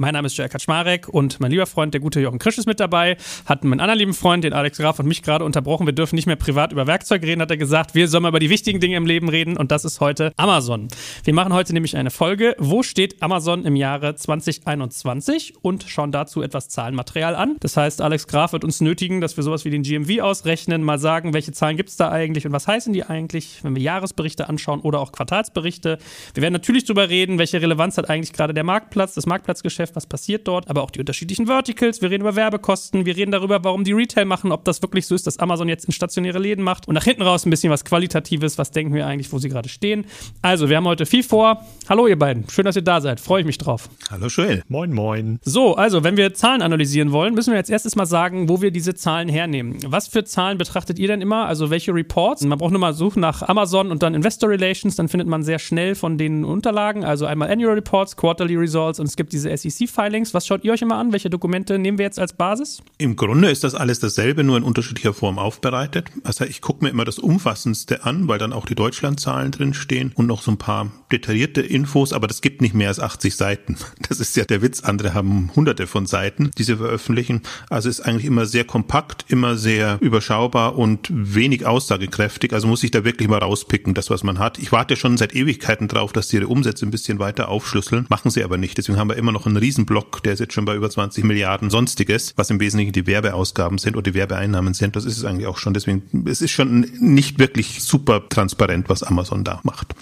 Mein Name ist Joel Kaczmarek und mein lieber Freund, der gute Jochen Krisch, ist mit dabei. Hat meinen anderen lieben Freund, den Alex Graf und mich gerade unterbrochen. Wir dürfen nicht mehr privat über Werkzeug reden, hat er gesagt. Wir sollen mal über die wichtigen Dinge im Leben reden und das ist heute Amazon. Wir machen heute nämlich eine Folge. Wo steht Amazon im Jahre 2021 und schauen dazu etwas Zahlenmaterial an. Das heißt, Alex Graf wird uns nötigen, dass wir sowas wie den GMV ausrechnen, mal sagen, welche Zahlen gibt es da eigentlich und was heißen die eigentlich, wenn wir Jahresberichte anschauen oder auch Quartalsberichte. Wir werden natürlich darüber reden, welche Relevanz hat eigentlich gerade der Marktplatz, das Marktplatzgeschäft Geschäft, was passiert dort, aber auch die unterschiedlichen Verticals. Wir reden über Werbekosten, wir reden darüber, warum die Retail machen, ob das wirklich so ist, dass Amazon jetzt in stationäre Läden macht und nach hinten raus ein bisschen was Qualitatives, was denken wir eigentlich, wo sie gerade stehen. Also, wir haben heute viel vor. Hallo ihr beiden, schön, dass ihr da seid, freue ich mich drauf. Hallo Joel. Moin, moin. So, also, wenn wir Zahlen analysieren wollen, müssen wir jetzt erstes mal sagen, wo wir diese Zahlen hernehmen. Was für Zahlen betrachtet ihr denn immer? Also, welche Reports? Man braucht nur mal suchen nach Amazon und dann Investor Relations, dann findet man sehr schnell von den Unterlagen, also einmal Annual Reports, Quarterly Results und es gibt diese SEC-Filings Filings. Was schaut ihr euch immer an? Welche Dokumente nehmen wir jetzt als Basis? Im Grunde ist das alles dasselbe, nur in unterschiedlicher Form aufbereitet. Also ich gucke mir immer das Umfassendste an, weil dann auch die Deutschlandzahlen drinstehen und noch so ein paar detaillierte Infos, aber das gibt nicht mehr als 80 Seiten. Das ist ja der Witz. Andere haben hunderte von Seiten, die sie veröffentlichen. Also ist eigentlich immer sehr kompakt, immer sehr überschaubar und wenig aussagekräftig. Also muss ich da wirklich mal rauspicken, das, was man hat. Ich warte schon seit Ewigkeiten drauf, dass sie ihre Umsätze ein bisschen weiter aufschlüsseln. Machen sie aber nicht. Deswegen haben wir immer noch einen Riesenblock der ist jetzt schon bei über 20 Milliarden Sonstiges, was im Wesentlichen die Werbeausgaben sind oder die Werbeeinnahmen sind. Das ist es eigentlich auch schon. Deswegen, es ist schon nicht wirklich super transparent, was Amazon da macht.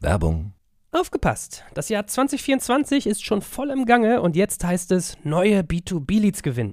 Werbung. Aufgepasst! Das Jahr 2024 ist schon voll im Gange und jetzt heißt es neue B2B-Leads gewinnen.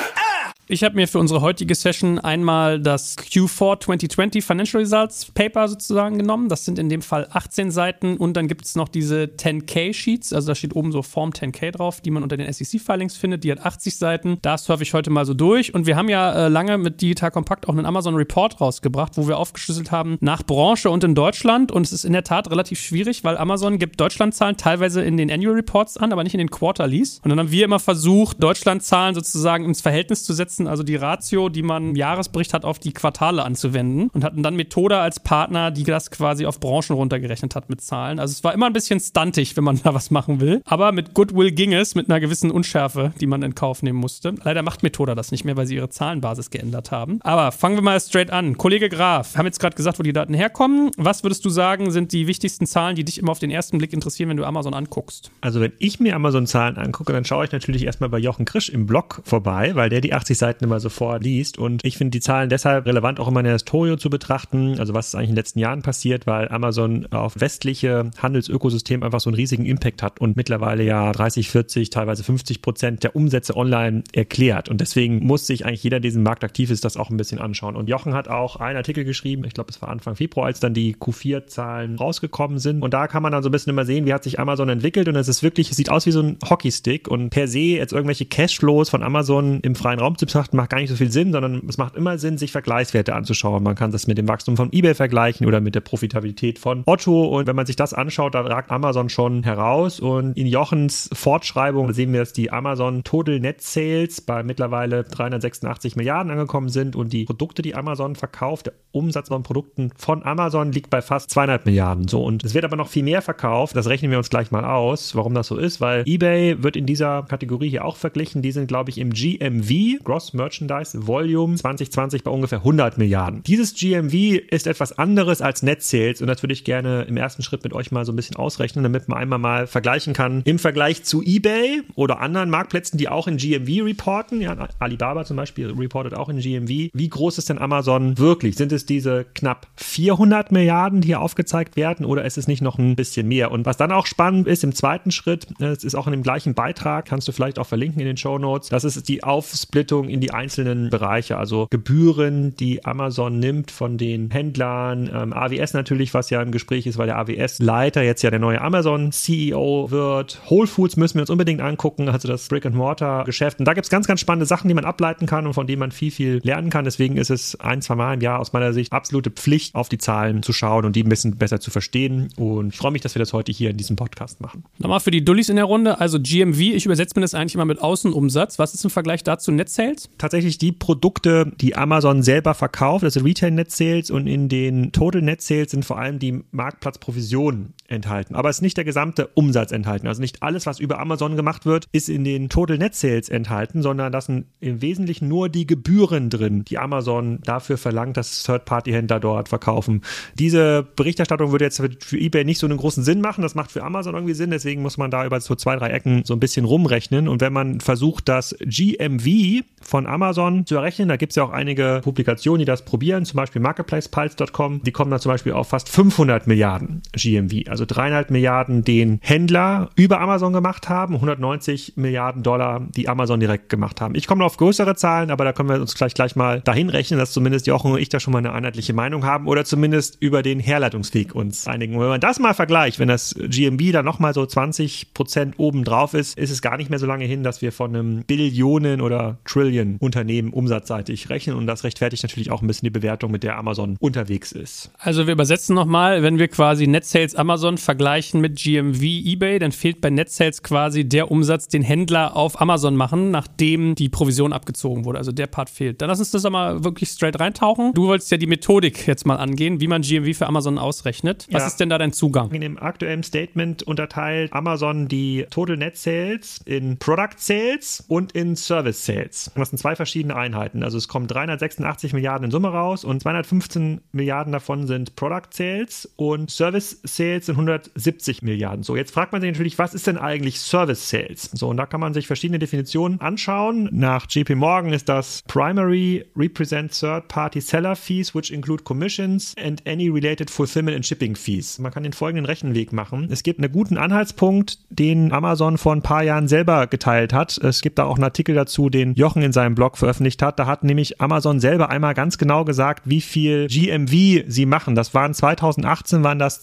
Ich habe mir für unsere heutige Session einmal das Q4 2020 Financial Results Paper sozusagen genommen. Das sind in dem Fall 18 Seiten und dann gibt es noch diese 10K Sheets, also da steht oben so Form 10K drauf, die man unter den SEC-Filings findet. Die hat 80 Seiten. Da surfe ich heute mal so durch und wir haben ja äh, lange mit Digital Compact auch einen Amazon Report rausgebracht, wo wir aufgeschlüsselt haben nach Branche und in Deutschland und es ist in der Tat relativ schwierig, weil Amazon gibt Deutschlandzahlen teilweise in den Annual Reports an, aber nicht in den Quarterlies. Und dann haben wir immer versucht, Deutschlandzahlen sozusagen ins Verhältnis zu setzen setzen, also die Ratio, die man im Jahresbericht hat, auf die Quartale anzuwenden und hatten dann Methoda als Partner, die das quasi auf Branchen runtergerechnet hat mit Zahlen. Also es war immer ein bisschen stuntig, wenn man da was machen will. Aber mit Goodwill ging es, mit einer gewissen Unschärfe, die man in Kauf nehmen musste. Leider macht Methoda das nicht mehr, weil sie ihre Zahlenbasis geändert haben. Aber fangen wir mal straight an. Kollege Graf, haben jetzt gerade gesagt, wo die Daten herkommen. Was würdest du sagen, sind die wichtigsten Zahlen, die dich immer auf den ersten Blick interessieren, wenn du Amazon anguckst? Also wenn ich mir Amazon-Zahlen angucke, dann schaue ich natürlich erstmal bei Jochen Krisch im Blog vorbei, weil der die 80 Seiten immer sofort liest. Und ich finde die Zahlen deshalb relevant, auch immer in der Historie zu betrachten. Also was ist eigentlich in den letzten Jahren passiert, weil Amazon auf westliche Handelsökosystem einfach so einen riesigen Impact hat und mittlerweile ja 30, 40, teilweise 50 Prozent der Umsätze online erklärt. Und deswegen muss sich eigentlich jeder, der diesen Markt aktiv ist, das auch ein bisschen anschauen. Und Jochen hat auch einen Artikel geschrieben, ich glaube, es war Anfang Februar, als dann die Q4-Zahlen rausgekommen sind. Und da kann man dann so ein bisschen immer sehen, wie hat sich Amazon entwickelt. Und es ist wirklich, es sieht aus wie so ein Hockeystick. Und per se jetzt irgendwelche Cashflows von Amazon im freien Raum zu betrachten, macht gar nicht so viel Sinn, sondern es macht immer Sinn, sich Vergleichswerte anzuschauen. Man kann das mit dem Wachstum von eBay vergleichen oder mit der Profitabilität von Otto. Und wenn man sich das anschaut, dann ragt Amazon schon heraus. Und in Jochens Fortschreibung sehen wir, dass die Amazon Total Net Sales bei mittlerweile 386 Milliarden angekommen sind und die Produkte, die Amazon verkauft, der Umsatz von Produkten von Amazon liegt bei fast 200 Milliarden. So und es wird aber noch viel mehr verkauft. Das rechnen wir uns gleich mal aus, warum das so ist, weil eBay wird in dieser Kategorie hier auch verglichen. Die sind, glaube ich, im GMV, Gross Merchandise Volume 2020 bei ungefähr 100 Milliarden. Dieses GMV ist etwas anderes als Net Sales und das würde ich gerne im ersten Schritt mit euch mal so ein bisschen ausrechnen, damit man einmal mal vergleichen kann im Vergleich zu eBay oder anderen Marktplätzen, die auch in GMV reporten. Ja, Alibaba zum Beispiel reportet auch in GMV. Wie groß ist denn Amazon wirklich? Sind es diese knapp 400 Milliarden, die hier aufgezeigt werden oder ist es nicht noch ein bisschen mehr? Und was dann auch spannend ist im zweiten Schritt, es ist auch in dem gleichen Beitrag, kannst du vielleicht auch verlinken in den Show Notes, das ist die Aufsplittung in die einzelnen Bereiche, also Gebühren, die Amazon nimmt von den Händlern, ähm, AWS natürlich, was ja im Gespräch ist, weil der AWS-Leiter jetzt ja der neue Amazon-CEO wird. Whole Foods müssen wir uns unbedingt angucken, also das Brick-and-Mortar-Geschäft. Und da gibt es ganz, ganz spannende Sachen, die man ableiten kann und von denen man viel, viel lernen kann. Deswegen ist es ein, zwei Mal im Jahr aus meiner Sicht absolute Pflicht, auf die Zahlen zu schauen und die ein bisschen besser zu verstehen. Und ich freue mich, dass wir das heute hier in diesem Podcast machen. Nochmal für die Dullis in der Runde, also GMV, ich übersetze mir das eigentlich immer mit Außenumsatz. Was ist im Vergleich dazu Net Sales? Tatsächlich die Produkte, die Amazon selber verkauft, also Retail Net Sales und in den Total Net Sales sind vor allem die Marktplatzprovisionen enthalten. Aber es ist nicht der gesamte Umsatz enthalten. Also nicht alles, was über Amazon gemacht wird, ist in den Total Net Sales enthalten, sondern das sind im Wesentlichen nur die Gebühren drin, die Amazon dafür verlangt, dass Third-Party-Händler dort verkaufen. Diese Berichterstattung würde jetzt für eBay nicht so einen großen Sinn machen. Das macht für Amazon irgendwie Sinn. Deswegen muss man da über so zwei, drei Ecken so ein bisschen rumrechnen. Und wenn man versucht, das GMV von Amazon zu errechnen, da gibt es ja auch einige Publikationen, die das probieren, zum Beispiel marketplacepulse.com, die kommen da zum Beispiel auf fast 500 Milliarden GMV, also dreieinhalb Milliarden, den Händler über Amazon gemacht haben, 190 Milliarden Dollar, die Amazon direkt gemacht haben. Ich komme auf größere Zahlen, aber da können wir uns gleich gleich mal dahin rechnen, dass zumindest Jochen und ich da schon mal eine einheitliche Meinung haben oder zumindest über den Herleitungsweg uns einigen. Und wenn man das mal vergleicht, wenn das GMV dann nochmal so 20 Prozent oben drauf ist, ist es gar nicht mehr so lange hin, dass wir von einem Billionen oder Trillion Unternehmen umsatzseitig rechnen und das rechtfertigt natürlich auch ein bisschen die Bewertung, mit der Amazon unterwegs ist. Also wir übersetzen nochmal, wenn wir quasi Net Sales Amazon vergleichen mit GMV eBay, dann fehlt bei Net Sales quasi der Umsatz, den Händler auf Amazon machen, nachdem die Provision abgezogen wurde. Also der Part fehlt. Dann lass uns das mal wirklich straight reintauchen. Du wolltest ja die Methodik jetzt mal angehen, wie man GMV für Amazon ausrechnet. Was ja. ist denn da dein Zugang? In dem aktuellen Statement unterteilt Amazon die Total Net Sales in Product Sales und in Service Sales. Das sind zwei verschiedene Einheiten. Also es kommen 386 Milliarden in Summe raus und 215 Milliarden davon sind Product Sales und Service Sales sind 170 Milliarden. So, jetzt fragt man sich natürlich, was ist denn eigentlich Service Sales? So, und da kann man sich verschiedene Definitionen anschauen. Nach JP Morgan ist das Primary Represent Third Party Seller Fees, which include Commissions and any related Fulfillment and Shipping Fees. Man kann den folgenden Rechenweg machen. Es gibt einen guten Anhaltspunkt, den Amazon vor ein paar Jahren selber geteilt hat. Es gibt da auch einen Artikel dazu, den Jochen in seinem Blog veröffentlicht hat. Da hat nämlich Amazon selber einmal ganz genau gesagt, wie viel GMV sie machen. Das waren 2018 waren das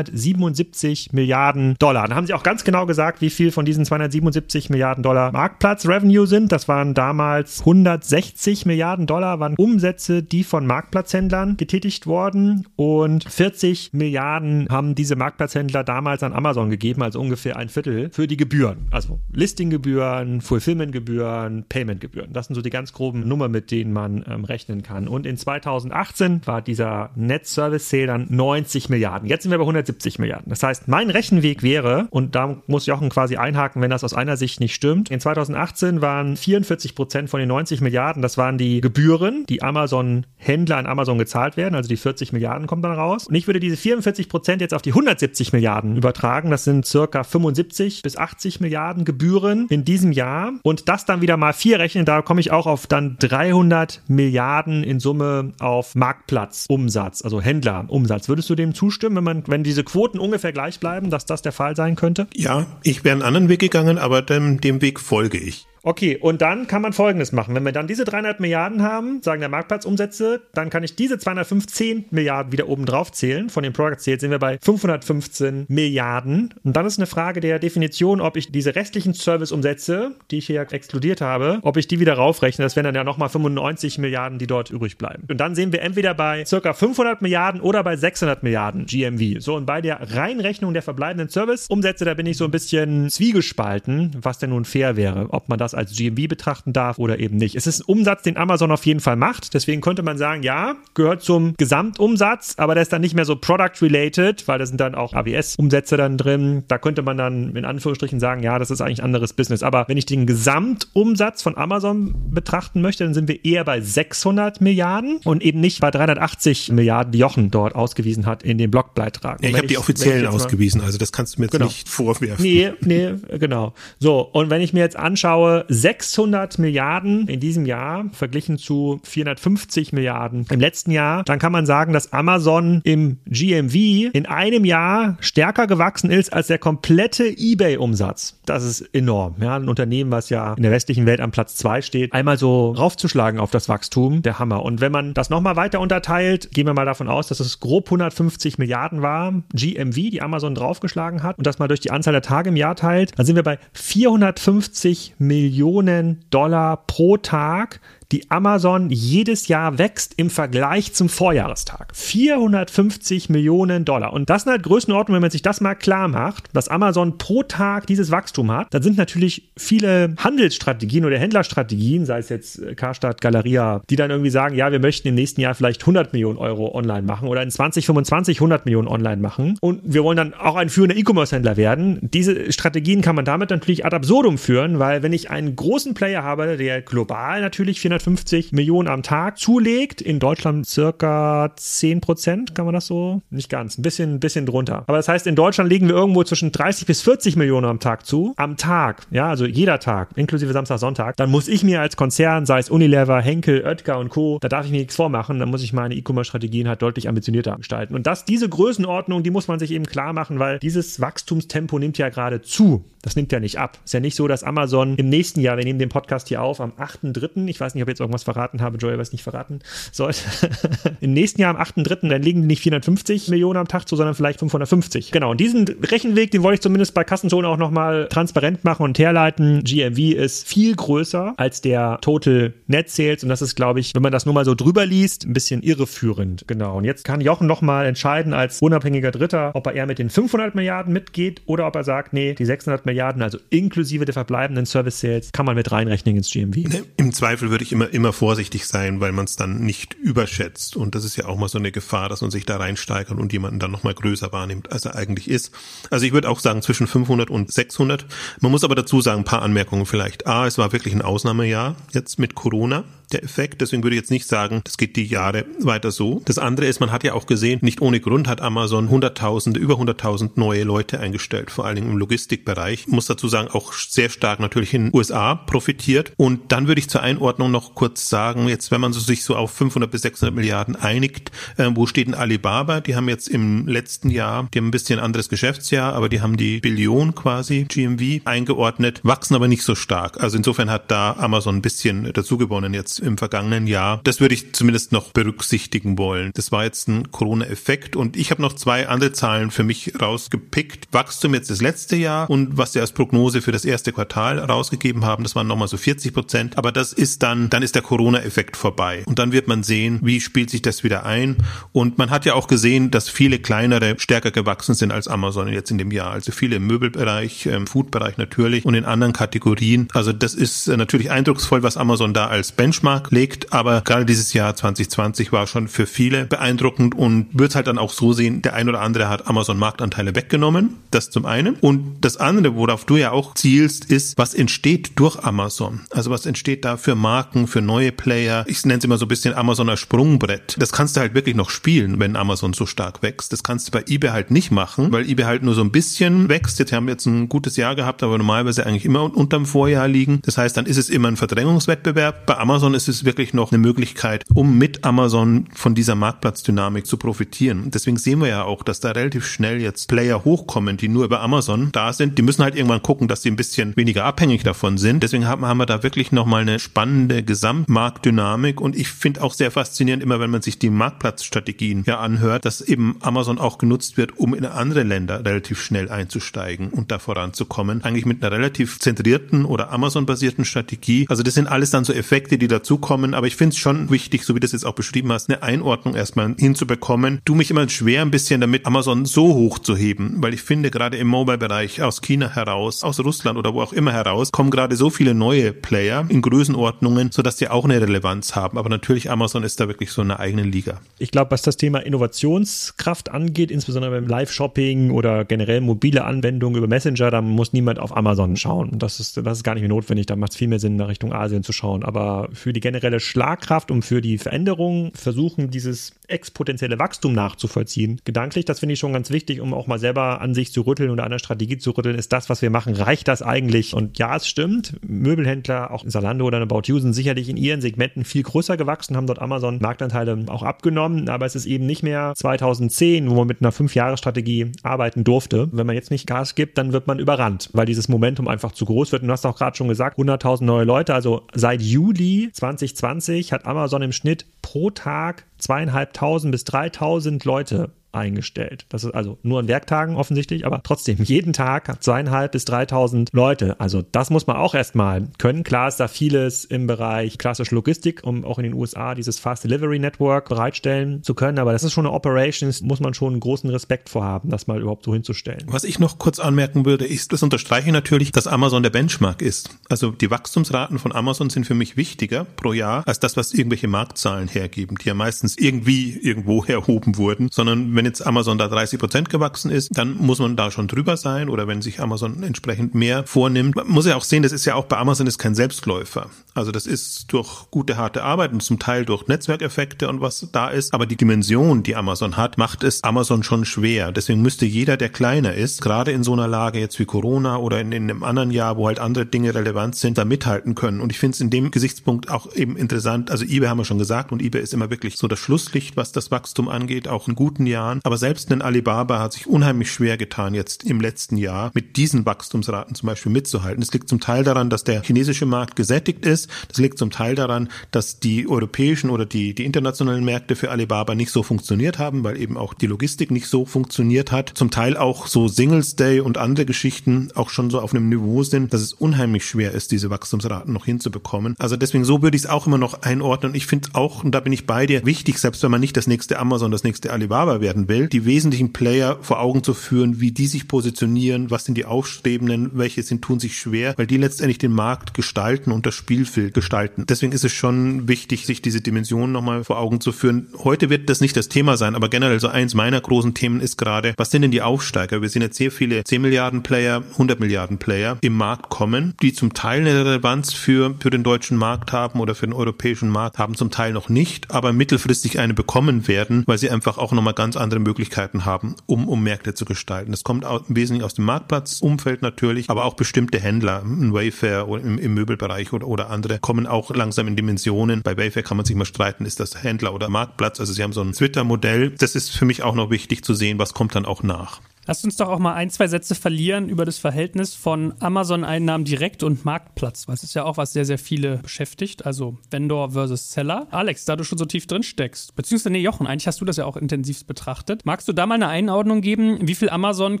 277 Milliarden Dollar. Da haben sie auch ganz genau gesagt, wie viel von diesen 277 Milliarden Dollar Marktplatz-Revenue sind. Das waren damals 160 Milliarden Dollar, waren Umsätze, die von Marktplatzhändlern getätigt wurden und 40 Milliarden haben diese Marktplatzhändler damals an Amazon gegeben, also ungefähr ein Viertel für die Gebühren. Also Listinggebühren, Fulfillmentgebühren, Paymentgebühren. Das sind so die ganz groben Nummern, mit denen man ähm, rechnen kann. Und in 2018 war dieser Net Service Sale dann 90 Milliarden. Jetzt sind wir bei 170 Milliarden. Das heißt, mein Rechenweg wäre, und da muss Jochen quasi einhaken, wenn das aus einer Sicht nicht stimmt, in 2018 waren 44 Prozent von den 90 Milliarden, das waren die Gebühren, die Amazon-Händler an Amazon gezahlt werden, also die 40 Milliarden kommen dann raus. Und ich würde diese 44 Prozent jetzt auf die 170 Milliarden übertragen. Das sind circa 75 bis 80 Milliarden Gebühren in diesem Jahr. Und das dann wieder mal vier rechnen, da komme ich auch auf dann 300 Milliarden in Summe auf Marktplatzumsatz, also Händlerumsatz. Würdest du dem zustimmen, wenn man, wenn diese Quoten ungefähr gleich bleiben, dass das der Fall sein könnte? Ja, ich wäre einen anderen Weg gegangen, aber dem, dem Weg folge ich. Okay, und dann kann man Folgendes machen. Wenn wir dann diese 300 Milliarden haben, sagen der Marktplatzumsätze, dann kann ich diese 215 Milliarden wieder oben drauf zählen. Von den Product Sales sind wir bei 515 Milliarden. Und dann ist eine Frage der Definition, ob ich diese restlichen Serviceumsätze, die ich hier exkludiert habe, ob ich die wieder raufrechne. Das wären dann ja nochmal 95 Milliarden, die dort übrig bleiben. Und dann sehen wir entweder bei circa 500 Milliarden oder bei 600 Milliarden GMV. So, und bei der Reinrechnung der verbleibenden Serviceumsätze, da bin ich so ein bisschen zwiegespalten, was denn nun fair wäre. Ob man das als GMV betrachten darf oder eben nicht. Es ist ein Umsatz, den Amazon auf jeden Fall macht. Deswegen könnte man sagen, ja, gehört zum Gesamtumsatz, aber der ist dann nicht mehr so product-related, weil da sind dann auch AWS-Umsätze dann drin. Da könnte man dann in Anführungsstrichen sagen, ja, das ist eigentlich ein anderes Business. Aber wenn ich den Gesamtumsatz von Amazon betrachten möchte, dann sind wir eher bei 600 Milliarden und eben nicht bei 380 Milliarden, die Jochen dort ausgewiesen hat in dem Blogbeitrag. Ja, ich habe die offiziellen ausgewiesen, also das kannst du mir jetzt genau. nicht vorwerfen. Nee, nee, genau. So, und wenn ich mir jetzt anschaue, 600 Milliarden in diesem Jahr verglichen zu 450 Milliarden im letzten Jahr, dann kann man sagen, dass Amazon im GMV in einem Jahr stärker gewachsen ist als der komplette eBay-Umsatz. Das ist enorm. Ja, ein Unternehmen, was ja in der westlichen Welt am Platz zwei steht, einmal so raufzuschlagen auf das Wachstum, der Hammer. Und wenn man das nochmal weiter unterteilt, gehen wir mal davon aus, dass es grob 150 Milliarden war, GMV, die Amazon draufgeschlagen hat und das mal durch die Anzahl der Tage im Jahr teilt, dann sind wir bei 450 Millionen Dollar pro Tag, die Amazon jedes Jahr wächst im Vergleich zum Vorjahrestag. 450 Millionen Dollar. Und das sind halt Größenordnungen, wenn man sich das mal klar macht, dass Amazon pro Tag dieses Wachstum hat, dann sind natürlich viele Handelsstrategien oder Händlerstrategien, sei es jetzt Karstadt, Galeria, die dann irgendwie sagen, ja, wir möchten im nächsten Jahr vielleicht 100 Millionen Euro online machen oder in 2025 100 Millionen online machen und wir wollen dann auch ein führender E-Commerce-Händler werden. Diese Strategien kann man damit natürlich ad absurdum führen, weil wenn ich einen großen Player habe, der global natürlich 400 250 Millionen am Tag zulegt. In Deutschland circa 10 Prozent, kann man das so? Nicht ganz, ein bisschen, bisschen drunter. Aber das heißt, in Deutschland legen wir irgendwo zwischen 30 bis 40 Millionen am Tag zu. Am Tag, ja, also jeder Tag, inklusive Samstag, Sonntag. Dann muss ich mir als Konzern, sei es Unilever, Henkel, Oetker und Co., da darf ich mir nichts vormachen. Dann muss ich meine E-Commerce-Strategien halt deutlich ambitionierter gestalten. Und das, diese Größenordnung, die muss man sich eben klar machen, weil dieses Wachstumstempo nimmt ja gerade zu. Das nimmt ja nicht ab. Ist ja nicht so, dass Amazon im nächsten Jahr, wir nehmen den Podcast hier auf, am 8.3., ich weiß nicht, ob ich jetzt irgendwas verraten habe, Joy, was nicht verraten sollte, im nächsten Jahr am 8.3., dann legen die nicht 450 Millionen am Tag zu, sondern vielleicht 550. Genau, und diesen Rechenweg, den wollte ich zumindest bei Kassenzone auch nochmal transparent machen und herleiten. GMV ist viel größer als der Total Net Sales und das ist, glaube ich, wenn man das nur mal so drüber liest, ein bisschen irreführend. Genau, und jetzt kann Jochen nochmal entscheiden als unabhängiger Dritter, ob er eher mit den 500 Milliarden mitgeht oder ob er sagt, nee, die 600 Milliarden, also inklusive der verbleibenden Service Sales, kann man mit reinrechnen ins GMV. Im Zweifel würde ich immer, immer vorsichtig sein, weil man es dann nicht überschätzt. Und das ist ja auch mal so eine Gefahr, dass man sich da reinsteigert und jemanden dann nochmal größer wahrnimmt, als er eigentlich ist. Also ich würde auch sagen zwischen 500 und 600. Man muss aber dazu sagen, ein paar Anmerkungen vielleicht. A, es war wirklich ein Ausnahmejahr jetzt mit Corona der Effekt. Deswegen würde ich jetzt nicht sagen, das geht die Jahre weiter so. Das andere ist, man hat ja auch gesehen, nicht ohne Grund hat Amazon hunderttausende, über hunderttausend neue Leute eingestellt, vor allen Dingen im Logistikbereich. Ich muss dazu sagen, auch sehr stark natürlich in den USA profitiert. Und dann würde ich zur Einordnung noch kurz sagen, jetzt wenn man so sich so auf 500 bis 600 Milliarden einigt, äh, wo steht denn Alibaba? Die haben jetzt im letzten Jahr, die haben ein bisschen anderes Geschäftsjahr, aber die haben die Billion quasi GMV eingeordnet, wachsen aber nicht so stark. Also insofern hat da Amazon ein bisschen dazu gewonnen jetzt im vergangenen Jahr. Das würde ich zumindest noch berücksichtigen wollen. Das war jetzt ein Corona-Effekt und ich habe noch zwei andere Zahlen für mich rausgepickt. Wachstum jetzt das letzte Jahr und was sie als Prognose für das erste Quartal rausgegeben haben, das waren nochmal so 40 Prozent. Aber das ist dann, dann ist der Corona-Effekt vorbei. Und dann wird man sehen, wie spielt sich das wieder ein. Und man hat ja auch gesehen, dass viele kleinere stärker gewachsen sind als Amazon jetzt in dem Jahr. Also viele im Möbelbereich, im Foodbereich natürlich und in anderen Kategorien. Also das ist natürlich eindrucksvoll, was Amazon da als Benchmark Benchmark legt, aber gerade dieses Jahr 2020 war schon für viele beeindruckend und wird halt dann auch so sehen, der ein oder andere hat Amazon Marktanteile weggenommen, das zum einen. Und das andere, worauf du ja auch zielst, ist, was entsteht durch Amazon? Also was entsteht da für Marken, für neue Player? Ich nenne es immer so ein bisschen Amazon als Sprungbrett. Das kannst du halt wirklich noch spielen, wenn Amazon so stark wächst. Das kannst du bei eBay halt nicht machen, weil eBay halt nur so ein bisschen wächst. Jetzt haben wir jetzt ein gutes Jahr gehabt, aber normalerweise eigentlich immer unterm Vorjahr liegen. Das heißt, dann ist es immer ein Verdrängungswettbewerb. Bei Amazon ist es wirklich noch eine Möglichkeit, um mit Amazon von dieser Marktplatzdynamik zu profitieren. Deswegen sehen wir ja auch, dass da relativ schnell jetzt Player hochkommen, die nur über Amazon da sind. Die müssen halt irgendwann gucken, dass sie ein bisschen weniger abhängig davon sind. Deswegen haben, wir da wirklich nochmal eine spannende Gesamtmarktdynamik und ich finde auch sehr faszinierend immer, wenn man sich die Marktplatzstrategien ja anhört, dass eben Amazon auch genutzt wird, um in andere Länder relativ schnell einzusteigen und da voranzukommen. Eigentlich mit einer relativ zentrierten oder Amazon-basierten Strategie. Also das sind alles dann so Effekte, die dazukommen. Aber ich finde es schon wichtig, so wie du das jetzt auch beschrieben hast, eine Einordnung erstmal hinzubekommen. Du mich immer schwer ein bisschen damit, Amazon so hoch zu heben, weil ich finde, gerade im Mobile-Bereich aus China heraus, aus Russland oder wo auch immer heraus, kommen gerade so viele neue Player in Größenordnungen, sodass die auch eine Relevanz haben. Aber natürlich, Amazon ist da wirklich so eine eigene Liga. Ich glaube, was das Thema Innovationskraft angeht, insbesondere beim Live-Shopping oder generell mobile Anwendungen über Messenger, da muss niemand auf Amazon schauen. Das ist, das ist gar nicht mehr notwendig. Da macht es viel mehr Sinn, nach Richtung Asien zu schauen. Aber für die generelle Schlagkraft und für die Veränderung versuchen, dieses exponentielle Wachstum nachzuvollziehen. Gedanklich, das finde ich schon ganz wichtig, um auch mal selber an sich zu rütteln oder an der Strategie zu rütteln. Ist das, was wir machen, reicht das eigentlich? Und ja, es stimmt. Möbelhändler, auch Salando oder You sind sicherlich in ihren Segmenten viel größer gewachsen, haben dort Amazon Marktanteile auch abgenommen. Aber es ist eben nicht mehr 2010, wo man mit einer Fünf-Jahre-Strategie arbeiten durfte. Wenn man jetzt nicht Gas gibt, dann wird man überrannt, weil dieses Momentum einfach zu groß wird. Und du hast auch gerade schon gesagt, 100.000 neue Leute. Also seit Juli 2020 hat Amazon im Schnitt pro Tag zweieinhalbtausend bis dreitausend Leute eingestellt. Das ist also nur an Werktagen offensichtlich, aber trotzdem jeden Tag zweieinhalb bis dreitausend Leute. Also das muss man auch erstmal können. Klar ist da vieles im Bereich klassische Logistik, um auch in den USA dieses Fast Delivery Network bereitstellen zu können. Aber das ist schon eine Operation, muss man schon einen großen Respekt vorhaben, das mal überhaupt so hinzustellen. Was ich noch kurz anmerken würde, ist, das unterstreiche natürlich, dass Amazon der Benchmark ist. Also die Wachstumsraten von Amazon sind für mich wichtiger pro Jahr als das, was irgendwelche Marktzahlen hergeben, die ja meistens irgendwie irgendwo erhoben wurden, sondern wenn jetzt Amazon da 30 Prozent gewachsen ist, dann muss man da schon drüber sein oder wenn sich Amazon entsprechend mehr vornimmt. Man muss ja auch sehen, das ist ja auch bei Amazon ist kein Selbstläufer. Also das ist durch gute, harte Arbeit und zum Teil durch Netzwerkeffekte und was da ist. Aber die Dimension, die Amazon hat, macht es Amazon schon schwer. Deswegen müsste jeder, der kleiner ist, gerade in so einer Lage jetzt wie Corona oder in, in einem anderen Jahr, wo halt andere Dinge relevant sind, da mithalten können. Und ich finde es in dem Gesichtspunkt auch eben interessant. Also eBay haben wir schon gesagt und eBay ist immer wirklich so das Schlusslicht, was das Wachstum angeht, auch in guten Jahren. Aber selbst ein Alibaba hat sich unheimlich schwer getan, jetzt im letzten Jahr mit diesen Wachstumsraten zum Beispiel mitzuhalten. Es liegt zum Teil daran, dass der chinesische Markt gesättigt ist. Das liegt zum Teil daran, dass die europäischen oder die, die internationalen Märkte für Alibaba nicht so funktioniert haben, weil eben auch die Logistik nicht so funktioniert hat. Zum Teil auch so Singles Day und andere Geschichten auch schon so auf einem Niveau sind, dass es unheimlich schwer ist, diese Wachstumsraten noch hinzubekommen. Also deswegen so würde ich es auch immer noch einordnen. Ich finde auch, und da bin ich bei dir, wichtig, selbst wenn man nicht das nächste Amazon, das nächste Alibaba werden will, die wesentlichen Player vor Augen zu führen, wie die sich positionieren, was sind die Aufstrebenden, welche sind, tun sich schwer, weil die letztendlich den Markt gestalten und das Spielfeld gestalten. Deswegen ist es schon wichtig, sich diese Dimension nochmal vor Augen zu führen. Heute wird das nicht das Thema sein, aber generell so eins meiner großen Themen ist gerade, was sind denn die Aufsteiger? Wir sehen jetzt sehr viele 10 Milliarden Player, 100 Milliarden Player im Markt kommen, die zum Teil eine Relevanz für, für den deutschen Markt haben oder für den europäischen Markt haben, zum Teil noch nicht, aber mittelfristig eine bekommen werden, weil sie einfach auch nochmal ganz andere Möglichkeiten haben, um, um Märkte zu gestalten. Das kommt im Wesentlichen aus dem Marktplatzumfeld natürlich, aber auch bestimmte Händler, ein Wayfair oder im, im Möbelbereich oder, oder andere, kommen auch langsam in Dimensionen. Bei Wayfair kann man sich mal streiten, ist das Händler oder Marktplatz. Also sie haben so ein Twitter-Modell. Das ist für mich auch noch wichtig zu sehen, was kommt dann auch nach. Lasst uns doch auch mal ein, zwei Sätze verlieren über das Verhältnis von Amazon-Einnahmen direkt und Marktplatz, weil es ist ja auch was sehr, sehr viele beschäftigt, also Vendor versus Seller. Alex, da du schon so tief drin steckst, beziehungsweise nee, Jochen, eigentlich hast du das ja auch intensiv betrachtet. Magst du da mal eine Einordnung geben, wie viel Amazon